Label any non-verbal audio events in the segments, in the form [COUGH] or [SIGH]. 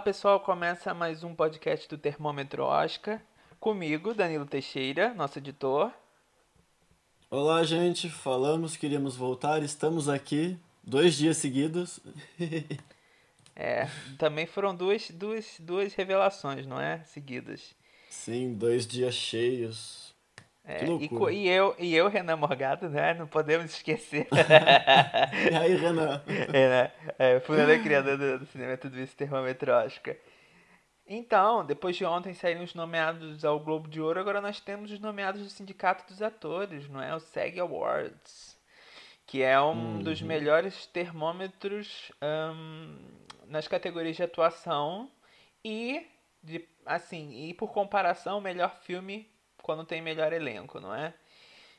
Olá pessoal, começa mais um podcast do Termômetro Oscar. Comigo, Danilo Teixeira, nosso editor. Olá, gente. Falamos, queríamos voltar, estamos aqui dois dias seguidos. [LAUGHS] é, também foram duas, duas, duas revelações, não é? Seguidas. Sim, dois dias cheios. É, e, e, eu, e eu, Renan Morgado, né? Não podemos esquecer. [LAUGHS] e aí, Renan? [LAUGHS] É, né? É, fundador criador do, do cinema Tudo Isso Termômetro Oscar. Então, depois de ontem saírem os nomeados ao Globo de Ouro, agora nós temos os nomeados do Sindicato dos Atores, não é? O SEG Awards, que é um uhum. dos melhores termômetros um, nas categorias de atuação e, de, assim, e por comparação, o melhor filme quando tem melhor elenco, não é?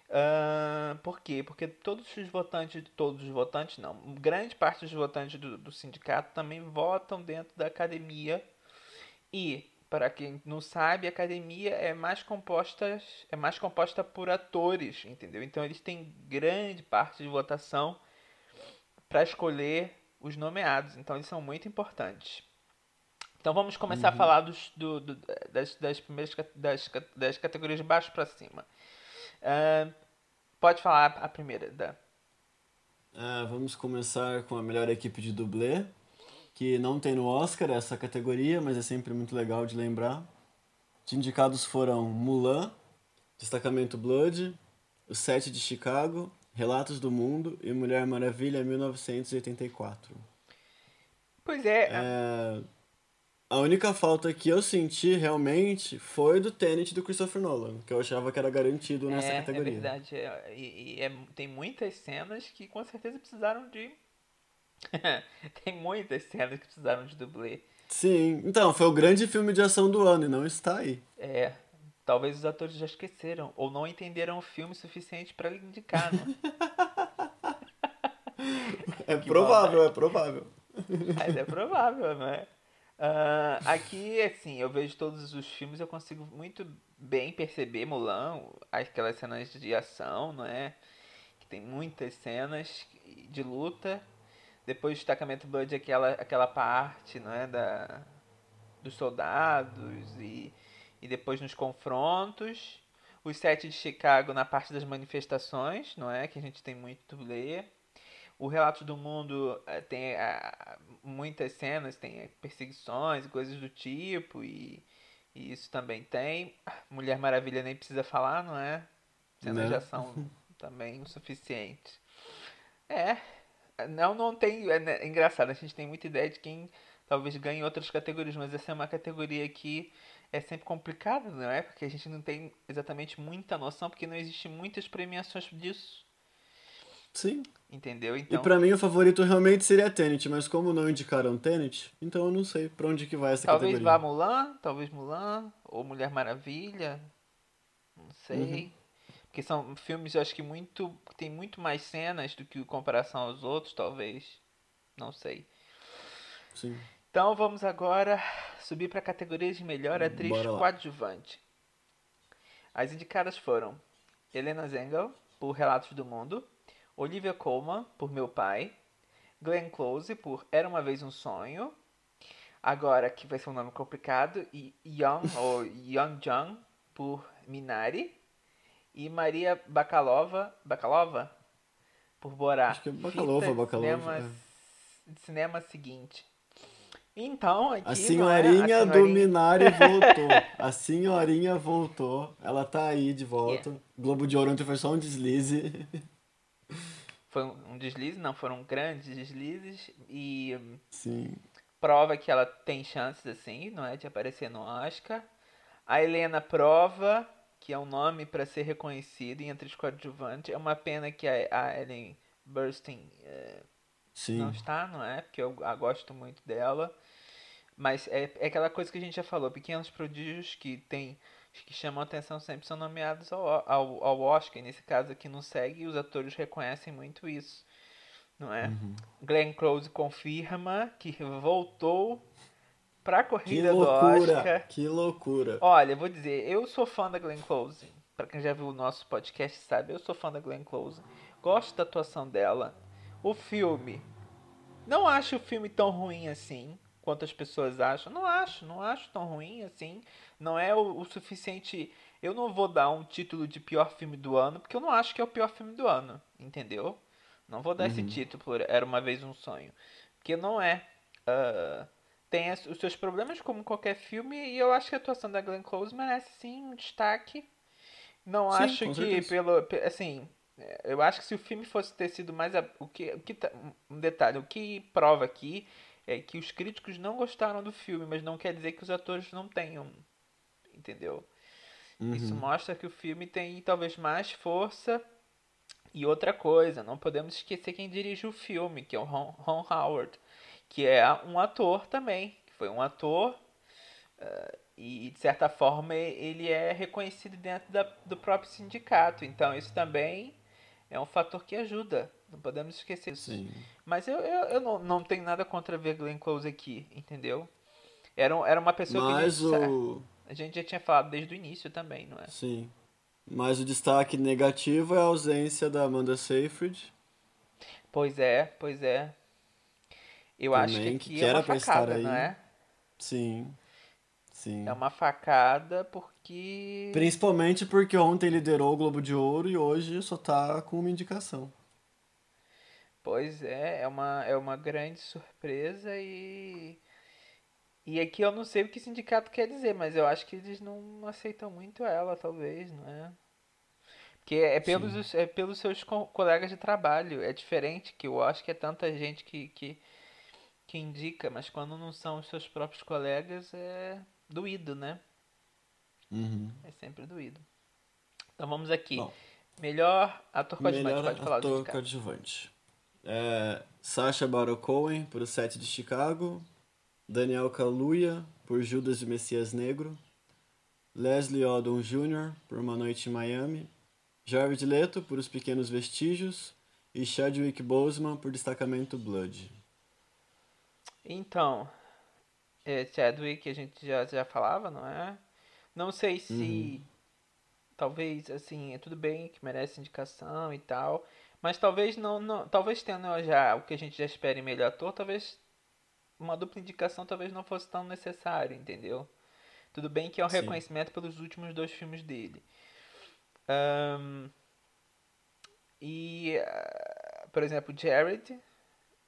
Uh, por quê? Porque todos os votantes, todos os votantes não, grande parte dos votantes do, do sindicato também votam dentro da academia e para quem não sabe, a academia é mais composta, é mais composta por atores, entendeu? Então eles têm grande parte de votação para escolher os nomeados, então eles são muito importantes. Então vamos começar uhum. a falar dos, do, do, das, das primeiras das, das categorias de baixo para cima. Uh, pode falar a primeira, Dan. Uh, vamos começar com a melhor equipe de dublê que não tem no Oscar essa categoria, mas é sempre muito legal de lembrar. Os indicados foram Mulan, Destacamento Blood, O Sete de Chicago, Relatos do Mundo e Mulher Maravilha 1984. Pois é. é. A única falta que eu senti realmente foi do Tenet do Christopher Nolan, que eu achava que era garantido nessa é, categoria. É verdade, é, e, e é, tem muitas cenas que com certeza precisaram de [LAUGHS] Tem muitas cenas que precisaram de dublê. Sim, então, foi o grande filme de ação do ano e não está aí. É, talvez os atores já esqueceram ou não entenderam o filme suficiente para indicar, não? [LAUGHS] é provável, é provável. Mas é provável, não é? Uh, aqui, assim, eu vejo todos os filmes, eu consigo muito bem perceber Mulan, aquelas cenas de ação, não é? Que tem muitas cenas de luta depois do destacamento Blood, aquela, aquela parte né, da, dos soldados e, e depois nos confrontos. Os sete de Chicago na parte das manifestações, não é? Que a gente tem muito ler. O Relato do Mundo eh, tem uh, muitas cenas, tem perseguições e coisas do tipo, e, e, isso também tem. Mulher Maravilha nem precisa falar, não é? Cenas de ação [LAUGHS] também o suficiente. É, não, não tem. É, né, é, engraçado, a gente tem muita ideia de quem talvez ganhe outras categorias, mas essa é uma categoria que é sempre complicada, não é? Porque a gente não tem exatamente muita noção, porque não existe muitas premiações disso. Sim. Entendeu? Então... E pra mim o favorito realmente seria Tenet, mas como não indicaram Tenet, então eu não sei pra onde que vai essa talvez categoria. Talvez vá Mulan, talvez Mulan, ou Mulher Maravilha, não sei. Uhum. Porque são filmes, eu acho que muito. tem muito mais cenas do que em comparação aos outros, talvez. Não sei. Sim. Então vamos agora subir para a categoria de melhor atriz coadjuvante. As indicadas foram Helena Zengel, por Relatos do Mundo, Olivia Colman, por Meu Pai, Glenn Close, por Era Uma Vez um Sonho, agora que vai ser um nome complicado, e Young, ou Young Jung, por Minari, e Maria Bakalova, Bakalova por Borá. Acho que é Bakalova, Bakalova. Cinema, é. cinema seguinte. Então, aqui a senhorinha, é? a senhorinha do Minari [LAUGHS] voltou. A senhorinha voltou. Ela tá aí de volta. Yeah. Globo de Ouro ontem foi só um deslize. Foi um deslize, não, foram grandes deslizes e Sim. prova que ela tem chances assim, não é, de aparecer no Oscar. A Helena prova que é um nome para ser reconhecido entre os coadjuvantes. É uma pena que a, a Ellen Burstyn é, não está, não é? Porque eu a gosto muito dela. Mas é, é aquela coisa que a gente já falou, pequenos prodígios que tem que chamam atenção sempre são nomeados ao, ao, ao Oscar. E nesse caso aqui não segue, e os atores reconhecem muito isso. Não é? Uhum. Glenn Close confirma que voltou pra corrida que loucura, do Oscar. Que loucura. Olha, vou dizer, eu sou fã da Glenn Close. Pra quem já viu o nosso podcast sabe, eu sou fã da Glenn Close. Gosto da atuação dela. O filme. Não acho o filme tão ruim assim. Quanto as pessoas acham. Não acho, não acho tão ruim assim. Não é o, o suficiente. Eu não vou dar um título de pior filme do ano, porque eu não acho que é o pior filme do ano, entendeu? Não vou dar uhum. esse título por Era Uma Vez Um Sonho. Porque não é. Uh, tem os seus problemas como qualquer filme, e eu acho que a atuação da Glenn Close merece sim um destaque. Não Sim, acho que certeza. pelo. Assim, eu acho que se o filme fosse ter sido mais. O que, o que, tá, um detalhe, o que prova aqui é que os críticos não gostaram do filme, mas não quer dizer que os atores não tenham. Entendeu? Uhum. Isso mostra que o filme tem talvez mais força. E outra coisa, não podemos esquecer quem dirige o filme, que é o Ron, Ron Howard, que é um ator também, que foi um ator uh, e de certa forma ele é reconhecido dentro da, do próprio sindicato. Então isso também é um fator que ajuda. Não podemos esquecer disso. Mas eu, eu, eu, não, não tenho nada contra ver Glenn Close aqui, entendeu? Era, era uma pessoa Mas que a gente, o... a gente já tinha falado desde o início também, não é? Sim. Mas o destaque negativo é a ausência da Amanda Seyfried. Pois é, pois é. Eu também, acho que aqui que é uma facada, não é? Sim. Sim. É uma facada porque. Principalmente porque ontem liderou o Globo de Ouro e hoje só tá com uma indicação. Pois é, é uma, é uma grande surpresa e. E aqui eu não sei o que sindicato quer dizer, mas eu acho que eles não aceitam muito ela, talvez, não é? Porque é pelos, é pelos seus co colegas de trabalho. É diferente, que eu acho que é tanta gente que, que, que indica, mas quando não são os seus próprios colegas, é doído, né? Uhum. É sempre doído. Então vamos aqui. Bom, melhor ator coadjuvante, melhor pode falar ator coadjuvante. É, Sacha Baron Cohen, por O Sete de Chicago. Daniel Kaluuya, por Judas de Messias Negro. Leslie Odom Jr., por Uma Noite em Miami. Jared Leto, por Os Pequenos Vestígios. E Chadwick Boseman, por Destacamento Blood. Então, é, Chadwick a gente já, já falava, não é? Não sei se. Uhum. Talvez, assim, é tudo bem que merece indicação e tal. Mas talvez não, não. Talvez tendo já o que a gente já espera em melhor ator, talvez uma dupla indicação talvez não fosse tão necessário, entendeu? Tudo bem que é um Sim. reconhecimento pelos últimos dois filmes dele. Um, e, uh, por exemplo, Jared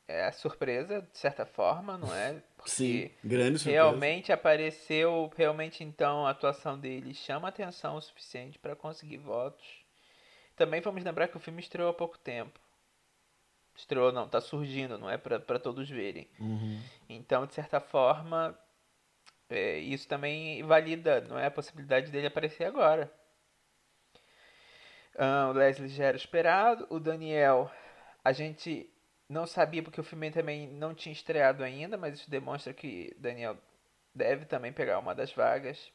é a surpresa, de certa forma, não é? [LAUGHS] Porque Sim, grande surpresa. Realmente apareceu, realmente então a atuação dele chama atenção o suficiente para conseguir votos. Também vamos lembrar que o filme estreou há pouco tempo. Estreou, não, tá surgindo, não é para todos verem. Uhum. Então, de certa forma, é, isso também valida, não é a possibilidade dele aparecer agora. Uh, o Leslie já era esperado. O Daniel, a gente não sabia porque o filme também não tinha estreado ainda, mas isso demonstra que Daniel deve também pegar uma das vagas.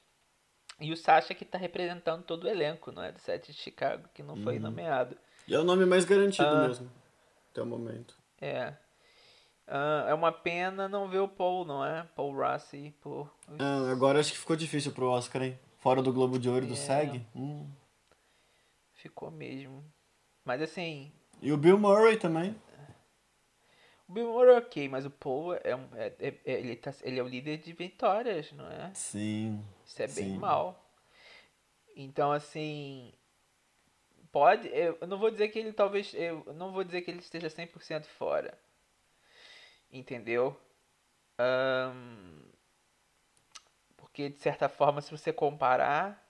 E o Sasha que está representando todo o elenco, não é? Do set de Chicago, que não uhum. foi nomeado. E é o nome mais garantido ah, mesmo, até o momento. É. Ah, é uma pena não ver o Paul, não é? Paul Rassi por... Ah, agora acho que ficou difícil pro Oscar, hein? Fora do Globo de Ouro é. do SEG. Hum. Ficou mesmo. Mas assim... E o Bill Murray também. O Bill Murray ok, mas o Paul é, um, é, é, é, ele, tá, ele é o líder de vitórias, não é? Sim. Isso é sim. bem mal. Então, assim. Pode. Eu não vou dizer que ele talvez. Eu não vou dizer que ele esteja 100% fora. Entendeu? Um, porque, de certa forma, se você comparar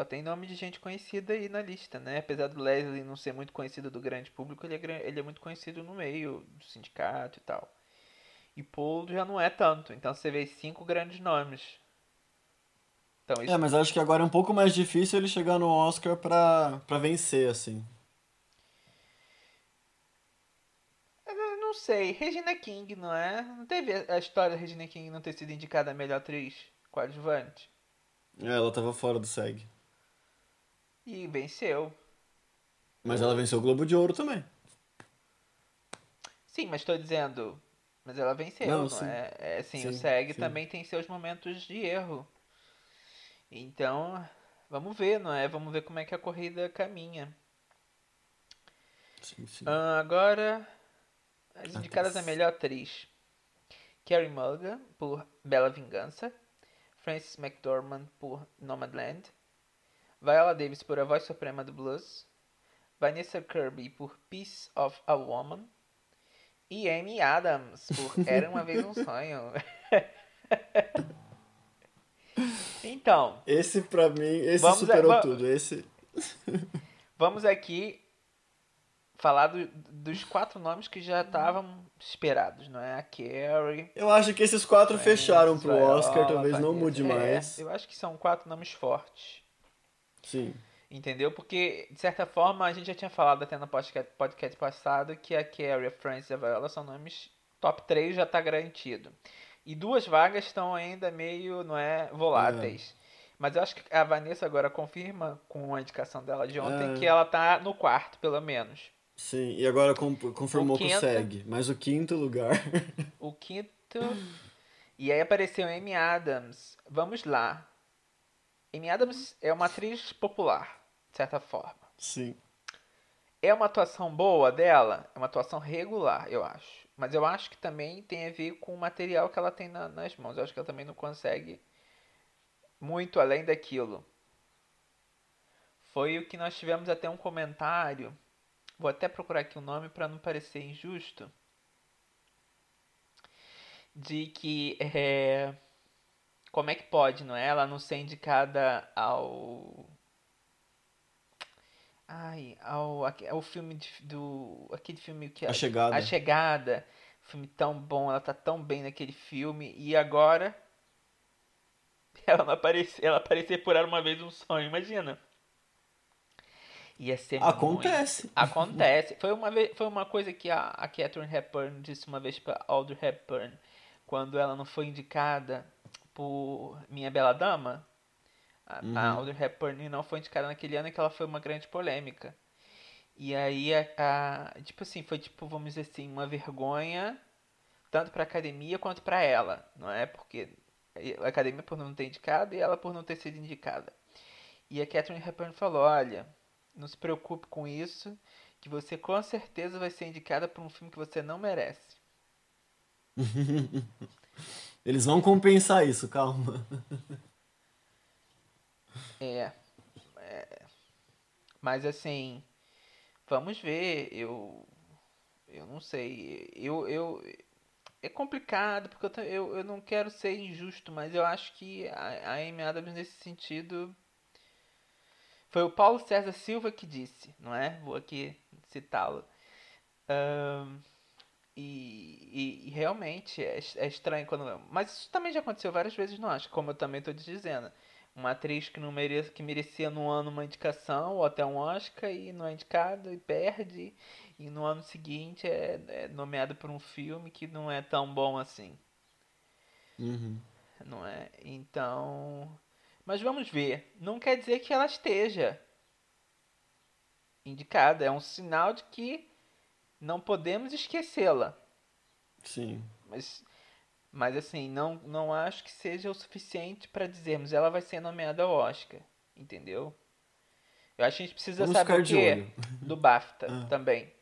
só tem nome de gente conhecida aí na lista, né? Apesar do Leslie não ser muito conhecido do grande público, ele é, ele é muito conhecido no meio do sindicato e tal. E Paul já não é tanto, então você vê cinco grandes nomes. Então, isso... É, mas acho que agora é um pouco mais difícil ele chegar no Oscar pra, pra vencer, assim. não sei. Regina King, não é? Não teve a história da Regina King não ter sido indicada a melhor atriz coadjuvante? É, ela tava fora do SEG. E venceu. Mas ela venceu o Globo de Ouro também. Sim, mas estou dizendo. Mas ela venceu, não, não é? é? Assim, sim, o SEG sim. também tem seus momentos de erro. Então, vamos ver, não é? Vamos ver como é que a corrida caminha. Sim, sim. Ah, agora, as indicadas a melhor atriz. Carey Mulligan por Bela Vingança, Frances McDormand por Nomadland, Viola Davis por A Voz Suprema do Blues, Vanessa Kirby por Piece of a Woman e Amy Adams por [LAUGHS] Era Uma Vez Um Sonho. [LAUGHS] então... Esse pra mim, esse superou a, tudo, esse... [LAUGHS] vamos aqui falar do, dos quatro nomes que já estavam esperados, não é? A Carrie. Eu acho que esses quatro fecharam pro Oscar, talvez não mude mais. É, eu acho que são quatro nomes fortes. Sim. Entendeu? Porque, de certa forma, a gente já tinha falado até no podcast, podcast passado que a Carrie, a Frances e a Viola são nomes top 3 já está garantido. E duas vagas estão ainda meio, não é, voláteis. É. Mas eu acho que a Vanessa agora confirma com a indicação dela de ontem é. que ela tá no quarto, pelo menos. Sim, e agora confirmou que segue. Mas o quinto lugar. o quinto. E aí apareceu Amy Adams. Vamos lá. Amy Adams é uma atriz popular, de certa forma. Sim. É uma atuação boa dela? É uma atuação regular, eu acho. Mas eu acho que também tem a ver com o material que ela tem na, nas mãos. Eu acho que ela também não consegue muito além daquilo. Foi o que nós tivemos até um comentário Vou até procurar aqui o um nome para não parecer injusto. De que é, como é que pode, não é? Ela não ser indicada ao Ai, ao, ao filme de, do. Aquele filme que. A Chegada. A Chegada. Filme tão bom, ela tá tão bem naquele filme. E agora. [LAUGHS] Ela não aparecer, ela aparecer por uma vez um sonho, imagina. Ia ser Acontece. Muito... Acontece. Foi uma, vez, foi uma coisa que a, a Catherine Hepburn disse uma vez para Audrey Hepburn, quando ela não foi indicada por Minha Bela Dama. A, uhum. a Audrey Hepburn não foi indicada naquele ano que ela foi uma grande polêmica. E aí, a, a, tipo assim, foi tipo, vamos dizer assim, uma vergonha, tanto para a academia quanto para ela, não é? Porque a academia por não ter indicado e ela por não ter sido indicada. E a Catherine Hepburn falou: olha, não se preocupe com isso, que você com certeza vai ser indicada por um filme que você não merece. [LAUGHS] Eles vão compensar isso, calma. É, é, Mas assim, vamos ver. Eu. Eu não sei. Eu. eu é complicado, porque eu, eu, eu não quero ser injusto, mas eu acho que a, a Adams, nesse sentido, foi o Paulo César Silva que disse, não é? Vou aqui citá-lo. Um, e, e, e, realmente é, é, estranho quando. Mas isso também já aconteceu várias vezes, não acho, como eu também estou te dizendo. Uma atriz que não merecia, que merecia no ano uma indicação ou até um Oscar e não é indicada e perde. E no ano seguinte é, é nomeada por um filme que não é tão bom assim. Uhum. Não é? Então. Mas vamos ver. Não quer dizer que ela esteja indicada. É um sinal de que não podemos esquecê-la. Sim. Mas, mas assim, não, não acho que seja o suficiente para dizermos ela vai ser nomeada ao Oscar. Entendeu? Eu acho que a gente precisa Vamos saber o que do BAFTA [LAUGHS] ah. também.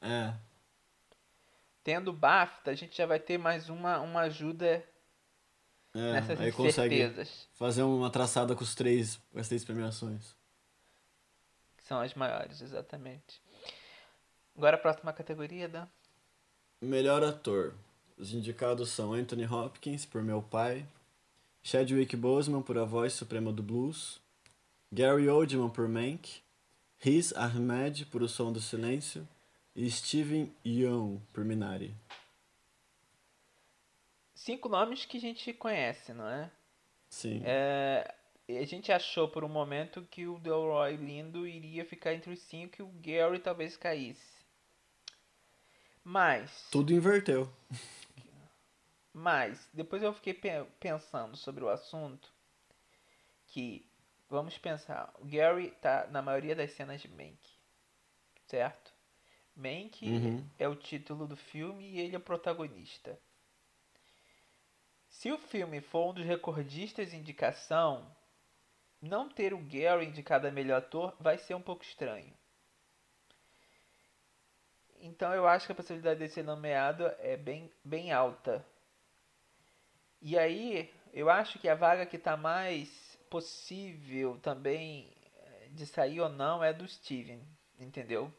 É. Tendo o BAFTA, a gente já vai ter mais uma, uma ajuda é, nessas aí consegue fazer uma traçada com os três, com as três premiações. São as maiores, exatamente. Agora a próxima categoria da Melhor ator. Os indicados são Anthony Hopkins por Meu Pai, Chadwick Boseman por A Voz Suprema do Blues, Gary Oldman por Mank, Riz Ahmed por O Som do Silêncio e Steven Yeun por Minari cinco nomes que a gente conhece, não é? Sim. É, a gente achou por um momento que o Delroy Lindo iria ficar entre os cinco e o Gary talvez caísse. Mas. Tudo inverteu. Mas, depois eu fiquei pensando sobre o assunto. Que, vamos pensar, o Gary tá na maioria das cenas de Mank. Certo? Mank uhum. é o título do filme e ele é o protagonista. Se o filme for um dos recordistas de indicação, não ter o Gary indicado a melhor ator vai ser um pouco estranho. Então eu acho que a possibilidade de ser nomeado é bem, bem alta. E aí, eu acho que a vaga que está mais possível também eh, de sair ou não é do Steven, entendeu?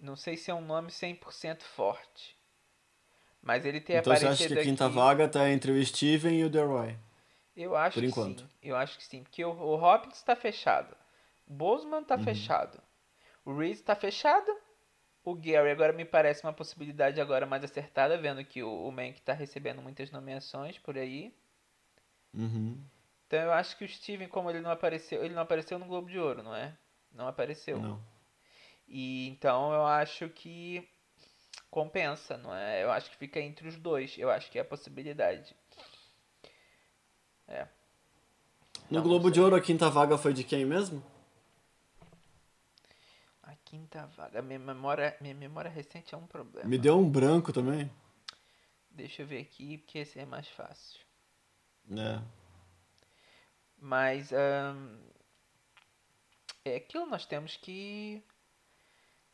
Não sei se é um nome 100% forte. Mas ele tem então aparecido você acha que a quinta aqui... vaga tá entre o Steven e o Deroy? Eu acho Por que enquanto. sim. Eu acho que sim. Porque o, o Hopkins está fechado. O Bozeman Uhum. está fechado. O Reese está fechado. O Gary agora me parece uma possibilidade agora mais acertada, vendo que o, o Mank está recebendo muitas nomeações por aí. Uhum. Então eu acho que o Steven, como ele não apareceu, ele não apareceu no Globo de Ouro, não é? Não apareceu. Não. E então eu acho que compensa, não é? Eu acho que fica entre os dois. Eu acho que é a possibilidade. É. No Então, Globo não de. Ouro, a quinta vaga foi de quem mesmo? Quinta vaga. Minha memória, minha memória recente é um problema. Me deu um branco também. Deixa eu ver aqui, porque esse é mais fácil. É. Mas é aquilo, nós temos que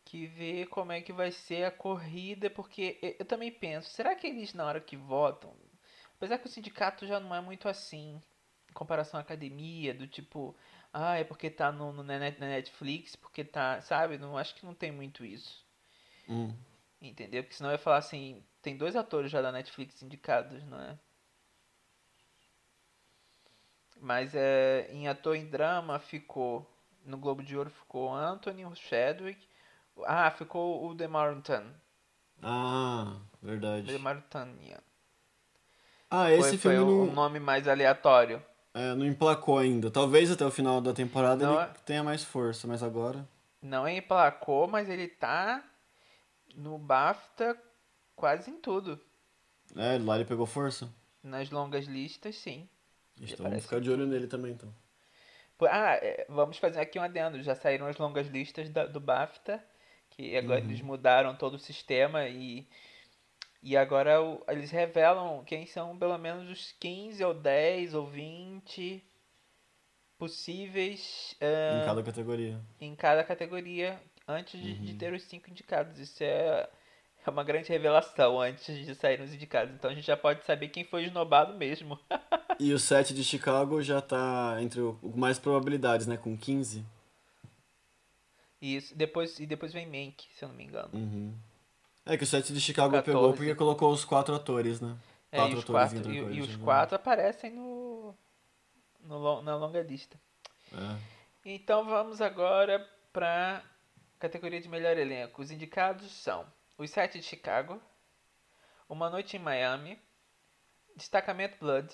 que ver como é que vai ser a corrida, porque eu, eu também penso, será que eles na hora que votam, apesar que o sindicato já não é muito assim, em comparação à academia, do tipo, ah, é porque tá no, no- na net- na Netflix, porque tá, sabe? Não acho que não tem muito isso. Hum. Entendeu? Porque senão eu ia falar assim, tem dois atores já da Netflix indicados, não é? Mas é, em ator em drama ficou, no Globo de Ouro ficou Anthony Chadwick, ah, ficou o Demarton, Ah, verdade. Demartanian. Ah, Foi, esse foi filme o, o não, nome mais aleatório. É, não emplacou ainda. Talvez até o final da temporada Não ele é- tenha mais força, mas agora. Não emplacou, mas ele tá no BAFTA quase em tudo. É, lá ele pegou força. Nas longas listas, sim. Então vamos ficar de olho nele também, então. Ah, é, vamos fazer aqui um adendo. Já saíram as longas listas da- do BAFTA, que agora Uhum. eles mudaram todo o sistema e, e agora eles revelam quem são pelo menos os 15 ou 10 ou 20 possíveis ah, Em cada categoria. em cada categoria antes de, Uhum. de ter os cinco indicados. Isso é, é uma grande revelação antes de saírem os indicados. Então a gente já pode saber quem foi esnobado mesmo. [LAUGHS] E o 7 de Chicago já tá entre o o mais probabilidades, né? Com 15. Isso, depois, e depois vem Mank, se eu não me engano. Uhum. É que o 7 de Chicago 14. pegou porque colocou os quatro atores, né? É, e os atores quatro, e, e os né? quatro aparecem no, no na longa lista. É. Então vamos agora para categoria de melhor elenco. Os indicados são Os Sete de Chicago, Uma Noite em Miami, Destacamento Blood,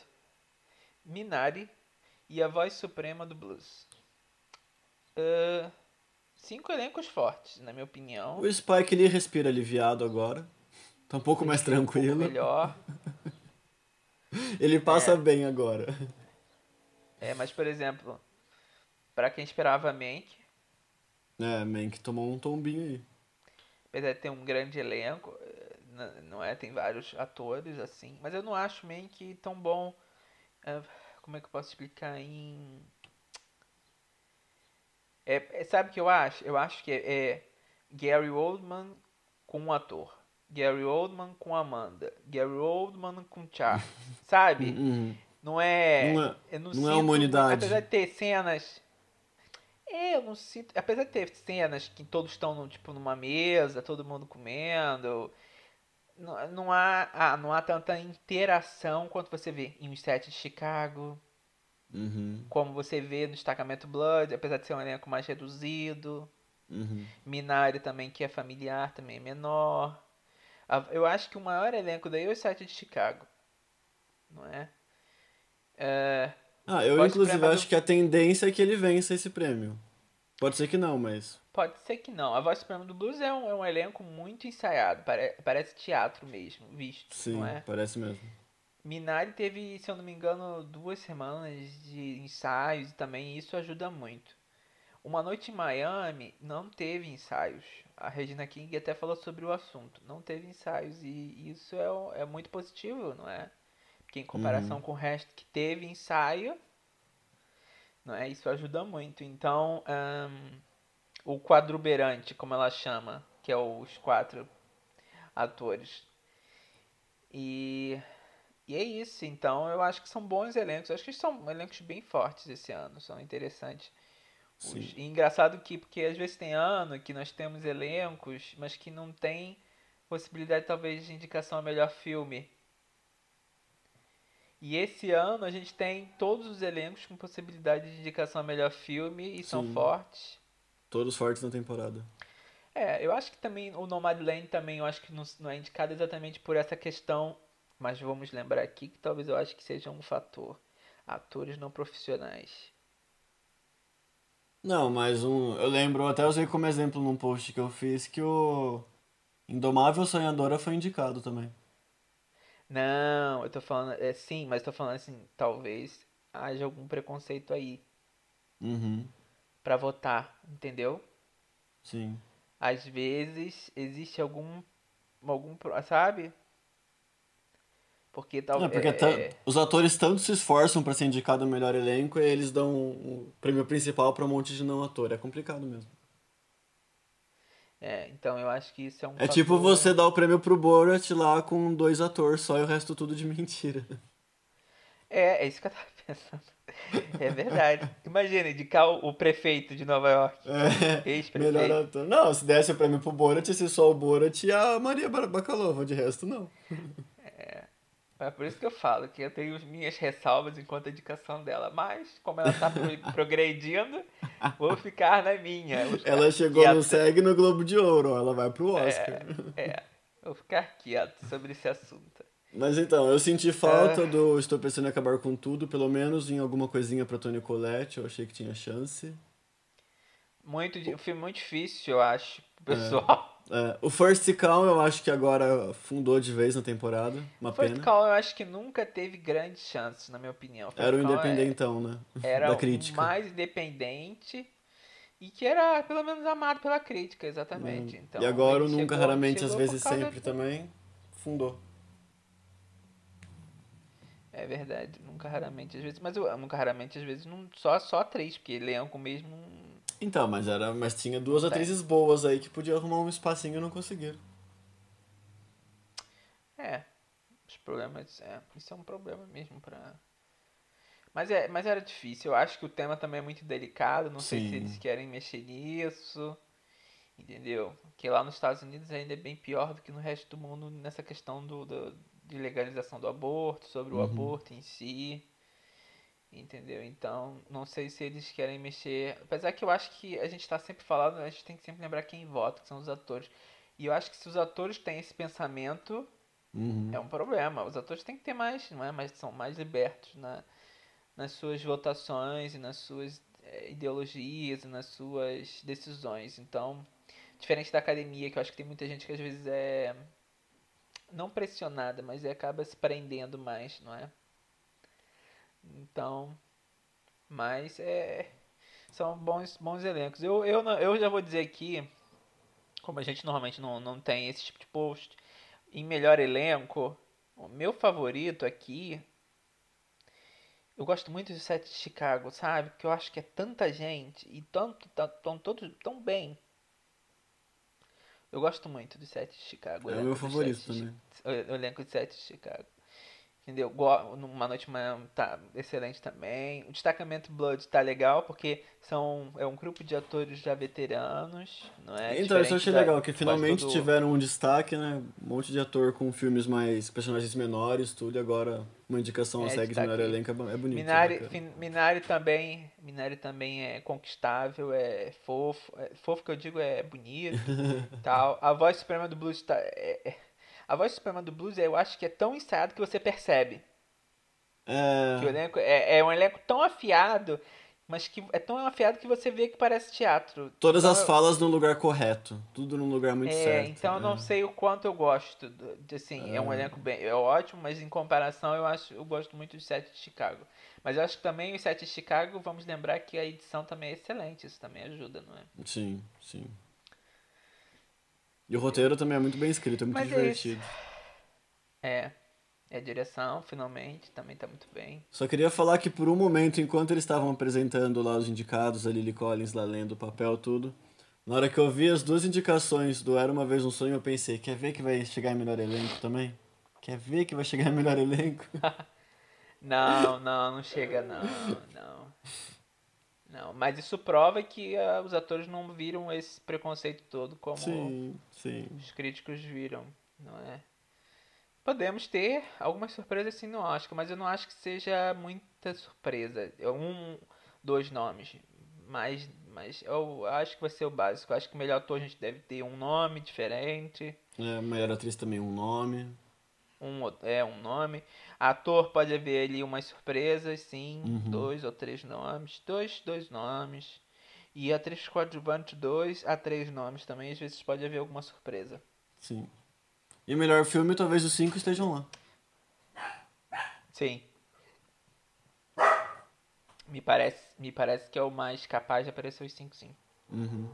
Minari e A Voz Suprema do Blues. Ah, cinco elencos fortes, na minha opinião. O Spike ele respira aliviado agora. Tá um pouco mais Um pouco tranquilo. melhor. [LAUGHS] Ele passa É. bem agora. É, mas por exemplo, para quem esperava Mank, É, Mank tomou um tombinho aí. apesar de ter um grande elenco, eh, não é? Tem vários atores assim, mas eu não acho Mank tão bom. eh, Como é que eu posso explicar em é, é- sabe o que eu acho? Eu acho que é, é Gary Oldman com um ator, Gary Oldman com Amanda, Gary Oldman com Charles, [LAUGHS] sabe? Uhum. Não é. Não é- não, não é sinto- humanidade. Apesar de ter cenas. É, eu não sinto. Apesar de ter cenas que todos estão no, tipo, numa mesa, todo mundo comendo. Não, não há, ah, não há tanta interação quanto você vê em Os Sete de Chicago, Uhum. como você vê no Destacamento Blood, apesar de ser um elenco mais reduzido. Uhum. Minari também, que é familiar, também é menor. Eu acho que o maior elenco daí é Os Sete de Chicago. Não é? É, Ah, eu Voz inclusive Suprema do- acho que a tendência é que ele vença esse prêmio. Pode ser que não, mas. Pode ser que não. A Voz Suprema do Blues é um, é um elenco muito ensaiado. pare- parece teatro mesmo, visto, Sim, é? parece mesmo. Minari teve, se eu não me engano, duas semanas de ensaios e também isso ajuda muito. Uma Noite em Miami não teve ensaios. A Regina King até falou sobre o assunto. Não teve ensaios e isso é, é muito positivo, não é? Porque em comparação com o resto que teve ensaio, não é? Isso ajuda muito. Então, ahn, o quadruberante, como ela chama, que é os quatro atores. E E é isso, então eu acho que são bons elencos. Eu acho que são elencos bem fortes esse ano, são interessantes. Os, e engraçado que, porque às vezes tem ano que nós temos elencos, mas que não tem possibilidade talvez de indicação a melhor filme. E esse ano a gente tem todos os elencos com possibilidade de indicação a melhor filme e Sim. são fortes. Todos fortes na temporada. É, eu acho que também o Nomadland também eu acho que não, não é indicado exatamente por essa questão, mas vamos lembrar aqui que talvez eu acho que seja um fator. Atores não profissionais. Não, mas um, eu lembro, até usei como exemplo num post que eu fiz que o Indomável Sonhadora foi indicado também. Não, eu tô falando. É, sim, mas tô falando assim, talvez haja algum preconceito aí. Uhum. Pra votar, entendeu? Sim. Às vezes existe algum. algum sabe? Porque talvez. É, porque é... os atores tanto se esforçam para ser indicado o melhor elenco e eles dão o prêmio principal para um monte de não ator. É complicado mesmo. É, então eu acho que isso é um. É fator... tipo você dar o prêmio pro Borat lá com dois atores só e o resto tudo de mentira. É, é isso que eu tava [LAUGHS] pensando. É verdade. Imagina, indicar o, prefeito de Nova York. É, Ex-prefeito. Melhor ator. Não, se desse o prêmio pro Borat, ser só o Borat e a Maria Bakalova, de resto não. [LAUGHS] É por isso que eu falo que eu tenho minhas ressalvas enquanto a indicação dela. Mas, como ela tá [LAUGHS] progredindo, vou ficar na minha. Ela chegou quieta. no SEG no Globo de Ouro, ela vai pro Oscar. É, é, vou ficar quieto sobre esse assunto. Mas então, eu senti falta é... do Estou Pensando em Acabar com Tudo, pelo menos em alguma coisinha pra Tony Colette, eu achei que tinha chance. Muito, um filme muito difícil, eu acho, pro é. pessoal. É. É, o First Call eu acho que agora fundou de vez na temporada. Uma First pena. Call eu acho que nunca teve grandes chances, na minha opinião. First era o independentão, é, né? Era da crítica. o mais independente e que era pelo menos amado pela crítica, exatamente. É. Então, e agora o Nunca, chegou, Raramente, às vezes sempre também fundou. É verdade, nunca raramente às vezes, mas eu nunca raramente às vezes não só só três, porque elenco mesmo então, mas era, mas tinha duas atrizes boas aí que podiam arrumar um espacinho e não conseguiram. É, os problemas, é, isso é um problema mesmo para mas, é, mas era difícil. Eu acho que o tema também é muito delicado. Não Sim. sei se eles querem mexer nisso. Entendeu? Que lá nos Estados Unidos ainda é bem pior do que no resto do mundo nessa questão do, do de legalização do aborto, sobre uhum. o aborto em si. Entendeu? Então, não sei se eles querem mexer. Apesar que eu acho que a gente está sempre falando, a gente tem que sempre lembrar quem vota, que são os atores. E eu acho que se os atores têm esse pensamento, uhum. é um problema. Os atores têm que ter mais, não é? Mas são mais libertos na, nas suas votações e nas suas é, ideologias e nas suas decisões. Então, diferente da academia, que eu acho que tem muita gente que às vezes é não pressionada, mas acaba se prendendo mais, não é? Então, mas é são bons bons elencos. Eu, eu, eu já vou dizer aqui, como a gente normalmente não, não tem esse tipo de post, em melhor elenco, o meu favorito aqui eu gosto muito de Sete de Chicago, sabe? Porque eu acho que é tanta gente e tanto tão todos tão bem. Eu gosto muito de Sete de Chicago. É o meu favorito também. O elenco de Sete de Chicago. Entendeu? Uma Noite Manhã tá excelente também. O Destacamento Blood tá legal, porque são, é um grupo de atores já veteranos, não é? Então, isso eu achei legal, que finalmente todo... tiveram um destaque, né? Um monte de ator com filmes mais. personagens menores, tudo, e agora uma indicação é, segue de melhor elenco é, é bonito. Minari, né, Minari também. Minari também é conquistável, é fofo. É, fofo que eu digo é bonito [LAUGHS] tal. A voz suprema do blues tá. É, é a voz suprema do blues, eu acho que é tão ensaiado que você percebe. É... Que o elenco é, é um elenco tão afiado, mas que é tão afiado que você vê que parece teatro. Todas então, as falas no lugar correto, tudo num lugar muito é, certo. Então eu não é. sei o quanto eu gosto. De, assim, é. é. um elenco bem, é ótimo, mas em comparação eu acho, eu gosto muito de Sete de Chicago. Mas eu acho que também o Sete de Chicago, vamos lembrar que a edição também é excelente, isso também ajuda, não é? Sim, sim. E o roteiro também é muito bem escrito, é muito Mas divertido. É, é, a direção, finalmente, também tá muito bem. Só queria falar que por um momento, enquanto eles estavam apresentando lá os indicados, a Lily Collins lá lendo o papel, tudo, na hora que eu vi as duas indicações do Era Uma Vez Um Sonho, eu pensei, quer ver que vai chegar em melhor elenco também? Quer ver que vai chegar melhor elenco? [LAUGHS] não, não, não chega não, não. Não, mas isso prova que uh, os atores não viram esse preconceito todo como sim, sim. os críticos viram, não é? Podemos ter algumas surpresas sim no Oscar, mas eu não acho que seja muita surpresa. Um, dois nomes. Mas, mas eu acho que vai ser o básico. Eu acho que o melhor ator a gente deve ter um nome diferente. É, melhor atriz também um nome. Um, é, um nome. Ator pode haver ali umas surpresas, sim. Uhum. Dois ou três nomes. Dois, dois nomes. E atriz coadjuvante, dois a três nomes também. Às vezes pode haver alguma surpresa. Sim. E o melhor filme, talvez os cinco estejam lá. Sim. Me parece, me parece que é o mais capaz de aparecer os 5 sim. Uhum.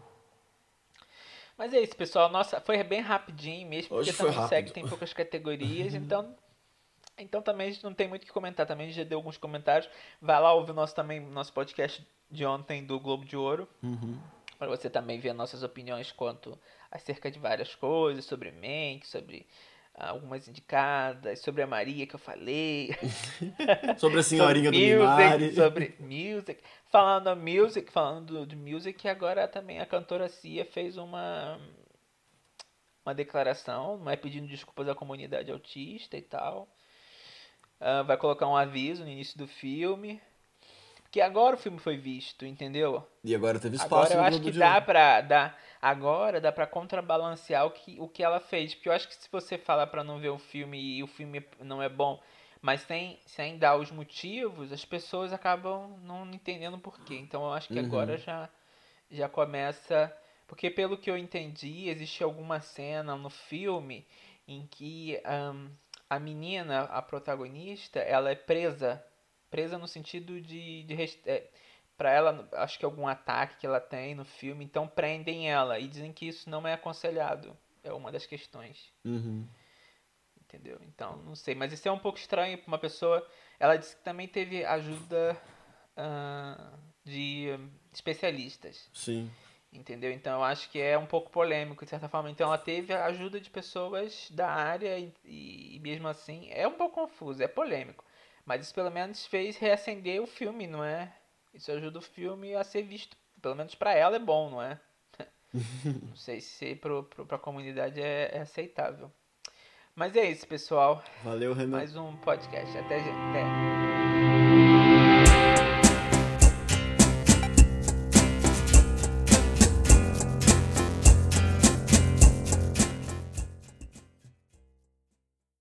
Mas é isso, pessoal. Nossa, foi bem rapidinho mesmo, Hoje porque também segue tem poucas categorias, uhum. então então também a gente não tem muito o que comentar também, já deu alguns comentários. Vai lá ouvir nosso também nosso podcast de ontem do Globo de Ouro. Uhum. Para você também ver nossas opiniões quanto acerca de várias coisas, sobre Mank, sobre algumas indicadas, sobre a Maria que eu falei. [LAUGHS] sobre a senhorinha sobre do music, Minari. Sobre music. Falando music, falando de music, agora também a cantora Cia fez uma uma declaração, não é pedindo desculpas à comunidade autista e tal. Uh, vai colocar um aviso no início do filme. Porque agora o filme foi visto, entendeu? E agora teve espaço Agora eu acho que dá pra, dá, agora dá pra contrabalancear o que, o que ela fez. Porque eu acho que se você falar pra não ver o filme e o filme não é bom, mas sem, sem dar os motivos, as pessoas acabam não entendendo porquê. Então eu acho que uhum. agora já, já começa. Porque pelo que eu entendi, existe alguma cena no filme em que um, a menina, a protagonista, ela é presa presa no sentido de, de é, para ela acho que algum ataque que ela tem no filme então prendem ela e dizem que isso não é aconselhado. É uma das questões. Uhum. entendeu? Então não sei mas isso é um pouco estranho para uma pessoa. Ela disse que também teve ajuda uh, de especialistas. Sim. Entendeu? Então eu acho que é um pouco polêmico de certa forma. Então ela teve a ajuda de pessoas da área e, e mesmo assim é um pouco confuso é polêmico mas isso pelo menos fez reacender o filme, não é? Isso ajuda o filme a ser visto. Pelo menos para ela é bom, não é? [LAUGHS] não sei se pro, pro, pra comunidade é, é, aceitável. Mas é isso, pessoal. Valeu, Renan. Mais um podcast. Até, até.